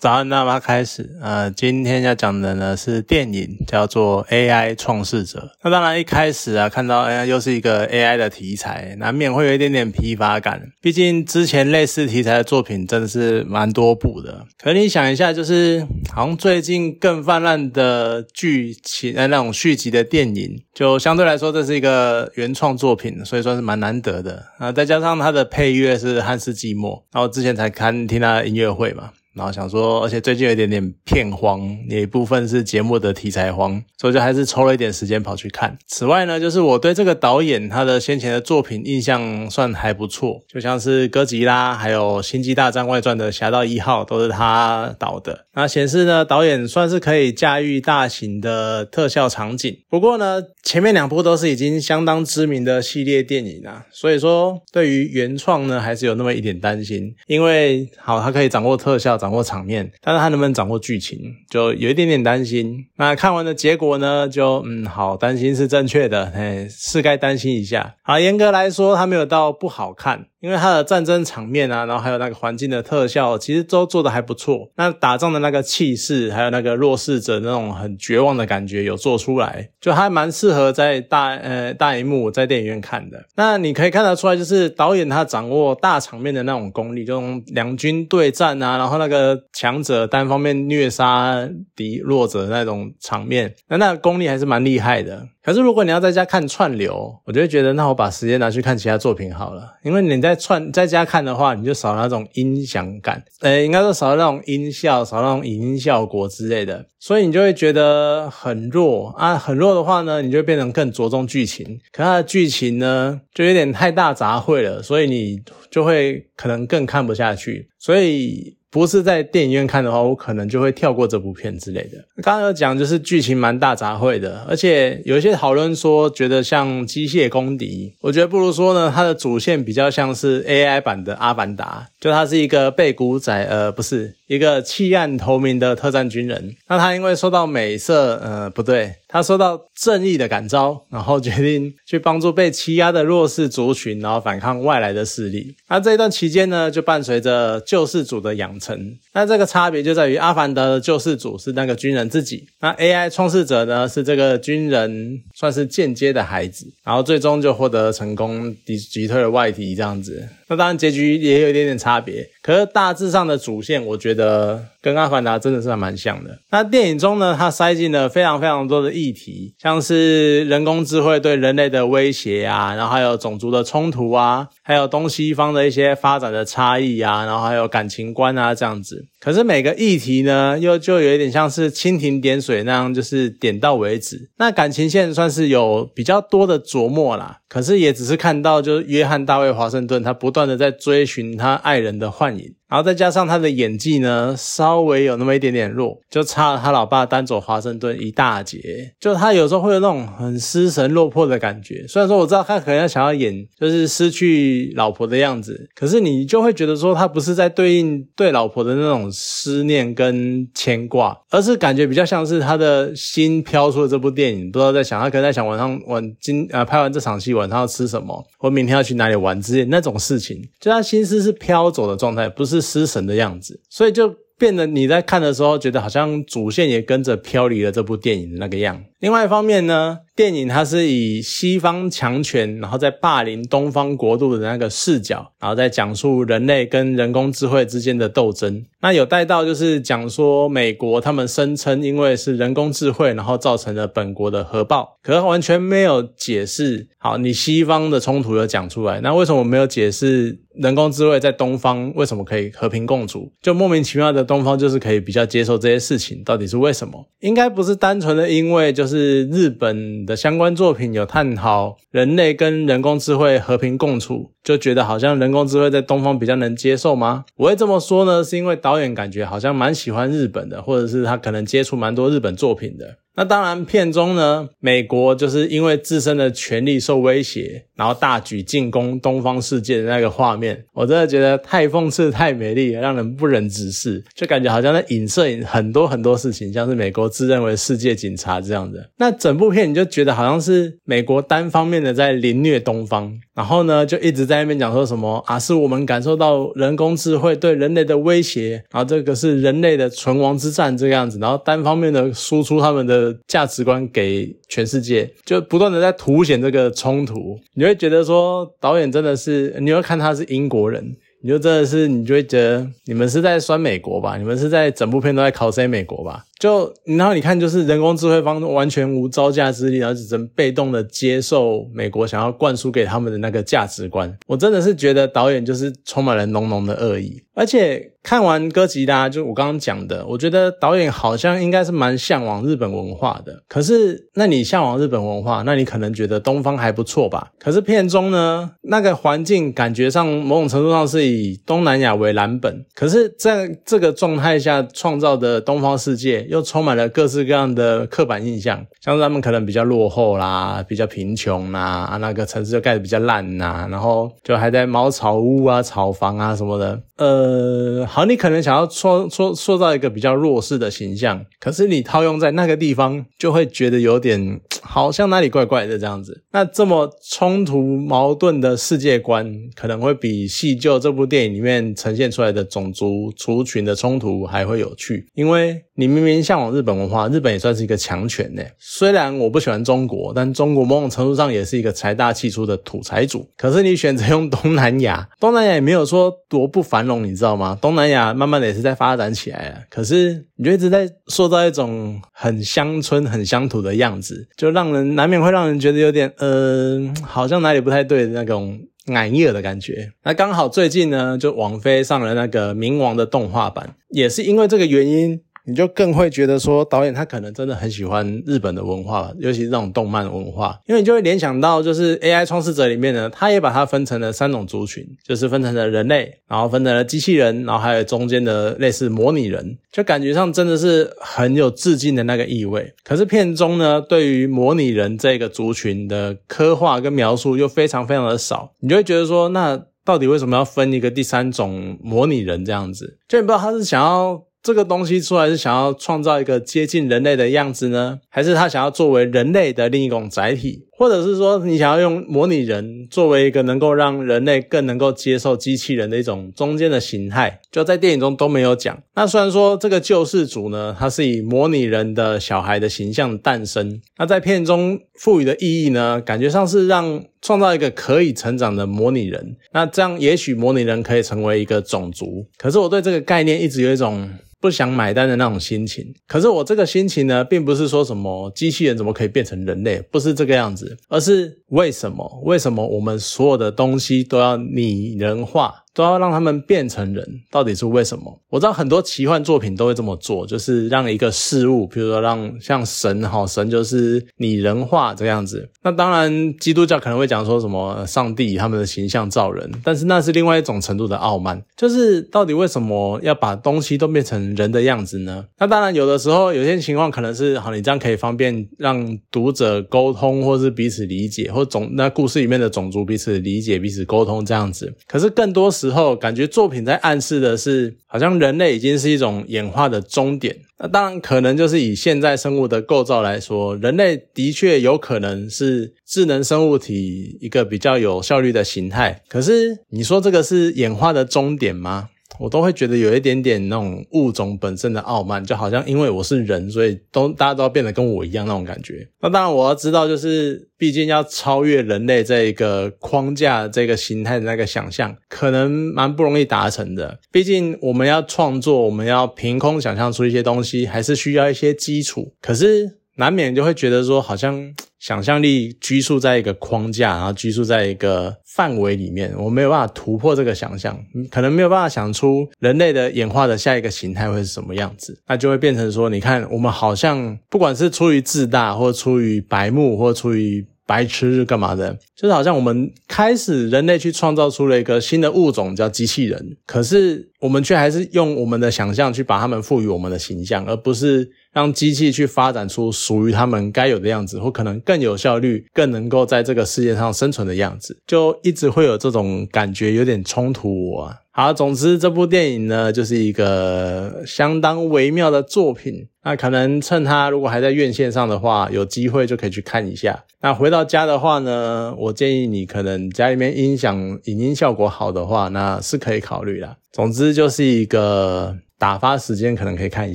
早安，那么开始。呃，今天要讲的呢是电影，叫做《AI 创世者》。那当然一开始啊，看到哎又是一个 AI 的题材，难免会有一点点疲乏感。毕竟之前类似题材的作品真的是蛮多部的。可你想一下，就是好像最近更泛滥的剧情，呃，那种续集的电影，就相对来说这是一个原创作品，所以算是蛮难得的。啊，再加上它的配乐是汉斯季默，然后之前才看听他的音乐会嘛。然后想说，而且最近有一点点片荒，有一部分是节目的题材荒，所以就还是抽了一点时间跑去看。此外呢，就是我对这个导演他的先前的作品印象算还不错，就像是哥吉拉，还有星际大战外传的侠盗一号都是他导的。那显示呢，导演算是可以驾驭大型的特效场景。不过呢，前面两部都是已经相当知名的系列电影啊，所以说对于原创呢，还是有那么一点担心。因为好，他可以掌握特效，掌掌握场面，但是他能不能掌握剧情，就有一点点担心。那看完的结果呢？就嗯，好，担心是正确的，哎，是该担心一下。好，严格来说，他没有到不好看。因为它的战争场面啊，然后还有那个环境的特效，其实都做的还不错。那打仗的那个气势，还有那个弱势者那种很绝望的感觉，有做出来，就还蛮适合在大呃大荧幕在电影院看的。那你可以看得出来，就是导演他掌握大场面的那种功力，就两军对战啊，然后那个强者单方面虐杀敌弱者那种场面，那那功力还是蛮厉害的。可是如果你要在家看串流，我就会觉得，那我把时间拿去看其他作品好了，因为你在在串在家看的话，你就少了那种音响感，呃，应该说少了那种音效，少了那种影音效果之类的，所以你就会觉得很弱。啊，很弱的话呢，你就变成更着重剧情，可它的剧情呢，就有点太大杂烩了，所以你就会可能更看不下去，所以。不是在电影院看的话，我可能就会跳过这部片之类的。刚刚有讲，就是剧情蛮大杂烩的，而且有一些讨论说觉得像机械公敌，我觉得不如说呢，它的主线比较像是 AI 版的阿凡达，就它是一个被古仔，呃，不是。一个弃暗投明的特战军人，那他因为受到美色，呃，不对，他受到正义的感召，然后决定去帮助被欺压的弱势族群，然后反抗外来的势力。那这一段期间呢，就伴随着救世主的养成。那这个差别就在于，阿凡达的救世主是那个军人自己，那 AI 创世者呢是这个军人算是间接的孩子，然后最终就获得成功，击击退了外敌这样子。那当然结局也有一点点差别，可是大致上的主线，我觉得。跟阿凡达真的是还蛮像的。那电影中呢，它塞进了非常非常多的议题，像是人工智慧对人类的威胁啊，然后还有种族的冲突啊，还有东西方的一些发展的差异啊，然后还有感情观啊这样子。可是每个议题呢，又就有一点像是蜻蜓点水那样，就是点到为止。那感情线算是有比较多的琢磨啦，可是也只是看到就是约翰大卫华盛顿他不断的在追寻他爱人的幻影。然后再加上他的演技呢，稍微有那么一点点弱，就差了他老爸单走华盛顿一大截。就他有时候会有那种很失神落魄的感觉。虽然说我知道他可能要想要演就是失去老婆的样子，可是你就会觉得说他不是在对应对老婆的那种思念跟牵挂，而是感觉比较像是他的心飘出了这部电影，不知道在想他可能在想晚上晚今呃拍完这场戏晚上要吃什么，或明天要去哪里玩之类那种事情，就他心思是飘走的状态，不是。失神的样子，所以就变得你在看的时候，觉得好像主线也跟着飘离了这部电影的那个样。另外一方面呢，电影它是以西方强权，然后在霸凌东方国度的那个视角，然后再讲述人类跟人工智慧之间的斗争。那有带到就是讲说美国他们声称因为是人工智慧，然后造成了本国的核爆，可是完全没有解释。好，你西方的冲突有讲出来，那为什么没有解释人工智慧在东方为什么可以和平共处？就莫名其妙的东方就是可以比较接受这些事情，到底是为什么？应该不是单纯的因为就。是日本的相关作品有探讨人类跟人工智慧和平共处，就觉得好像人工智慧在东方比较能接受吗？我会这么说呢，是因为导演感觉好像蛮喜欢日本的，或者是他可能接触蛮多日本作品的。那当然，片中呢，美国就是因为自身的权力受威胁，然后大举进攻东方世界的那个画面，我真的觉得太讽刺、太美丽，让人不忍直视，就感觉好像在影射很多很多事情，像是美国自认为世界警察这样的。那整部片你就觉得好像是美国单方面的在凌虐东方，然后呢，就一直在那边讲说什么啊，是我们感受到人工智慧对人类的威胁，然后这个是人类的存亡之战这个样子，然后单方面的输出他们的价值观给全世界，就不断的在凸显这个冲突，你会觉得说导演真的是，你会看他是英国人。你就真的是，你就会觉得你们是在酸美国吧？你们是在整部片都在考 C 美国吧？就然后你看，就是人工智慧方完全无招架之力，然后只能被动的接受美国想要灌输给他们的那个价值观。我真的是觉得导演就是充满了浓浓的恶意。而且看完哥吉拉，就我刚刚讲的，我觉得导演好像应该是蛮向往日本文化的。可是，那你向往日本文化，那你可能觉得东方还不错吧？可是片中呢，那个环境感觉上某种程度上是以东南亚为蓝本，可是在这个状态下创造的东方世界。又充满了各式各样的刻板印象，像是他们可能比较落后啦，比较贫穷啦，啊，那个城市就盖的比较烂呐，然后就还在茅草屋啊、草房啊什么的。呃，好，你可能想要塑塑塑造一个比较弱势的形象，可是你套用在那个地方，就会觉得有点 好像哪里怪怪的这样子。那这么冲突矛盾的世界观，可能会比《细旧》这部电影里面呈现出来的种族族群的冲突还会有趣，因为你明明向往日本文化，日本也算是一个强权呢。虽然我不喜欢中国，但中国某种程度上也是一个财大气粗的土财主。可是你选择用东南亚，东南亚也没有说多不繁荣。你知道吗？东南亚慢慢的也是在发展起来了，可是你就一直在塑造一种很乡村、很乡土的样子，就让人难免会让人觉得有点呃，好像哪里不太对的那种矮热的感觉。那刚好最近呢，就王菲上了那个冥王的动画版，也是因为这个原因。你就更会觉得说，导演他可能真的很喜欢日本的文化，尤其是这种动漫文化，因为你就会联想到，就是 AI 创世者里面呢，他也把它分成了三种族群，就是分成了人类，然后分成了机器人，然后还有中间的类似模拟人，就感觉上真的是很有致敬的那个意味。可是片中呢，对于模拟人这个族群的刻画跟描述又非常非常的少，你就会觉得说，那到底为什么要分一个第三种模拟人这样子？就你不知道他是想要。这个东西出来是想要创造一个接近人类的样子呢，还是他想要作为人类的另一种载体？或者是说，你想要用模拟人作为一个能够让人类更能够接受机器人的一种中间的形态，就在电影中都没有讲。那虽然说这个救世主呢，他是以模拟人的小孩的形象诞生，那在片中赋予的意义呢，感觉上是让创造一个可以成长的模拟人。那这样也许模拟人可以成为一个种族。可是我对这个概念一直有一种。不想买单的那种心情，可是我这个心情呢，并不是说什么机器人怎么可以变成人类，不是这个样子，而是为什么？为什么我们所有的东西都要拟人化？都要让他们变成人，到底是为什么？我知道很多奇幻作品都会这么做，就是让一个事物，比如说让像神哈，神就是拟人化这样子。那当然，基督教可能会讲说什么上帝他们的形象造人，但是那是另外一种程度的傲慢。就是到底为什么要把东西都变成人的样子呢？那当然，有的时候有些情况可能是好，你这样可以方便让读者沟通，或是彼此理解，或种那故事里面的种族彼此理解、彼此沟通这样子。可是更多时。之后感觉作品在暗示的是，好像人类已经是一种演化的终点。那当然可能就是以现在生物的构造来说，人类的确有可能是智能生物体一个比较有效率的形态。可是你说这个是演化的终点吗？我都会觉得有一点点那种物种本身的傲慢，就好像因为我是人，所以都大家都要变得跟我一样那种感觉。那当然我要知道，就是毕竟要超越人类这一个框架、这个形态的那个想象，可能蛮不容易达成的。毕竟我们要创作，我们要凭空想象出一些东西，还是需要一些基础。可是难免就会觉得说，好像。想象力拘束在一个框架，然后拘束在一个范围里面，我没有办法突破这个想象，可能没有办法想出人类的演化的下一个形态会是什么样子，那就会变成说，你看我们好像 不管是出于自大，或出于白目，或出于白痴是干嘛的，就是好像我们开始人类去创造出了一个新的物种叫机器人，可是我们却还是用我们的想象去把他们赋予我们的形象，而不是让机器去发展出属于他们该有的样子，或可能更有效率、更能够在这个世界上生存的样子，就一直会有这种感觉，有点冲突我。好，总之这部电影呢，就是一个相当微妙的作品。那可能趁它如果还在院线上的话，有机会就可以去看一下。那回到家的话呢，我建议你可能家里面音响影音效果好的话，那是可以考虑的。总之就是一个打发时间可能可以看一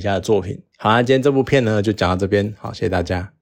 下的作品。好，啦今天这部片呢就讲到这边，好，谢谢大家。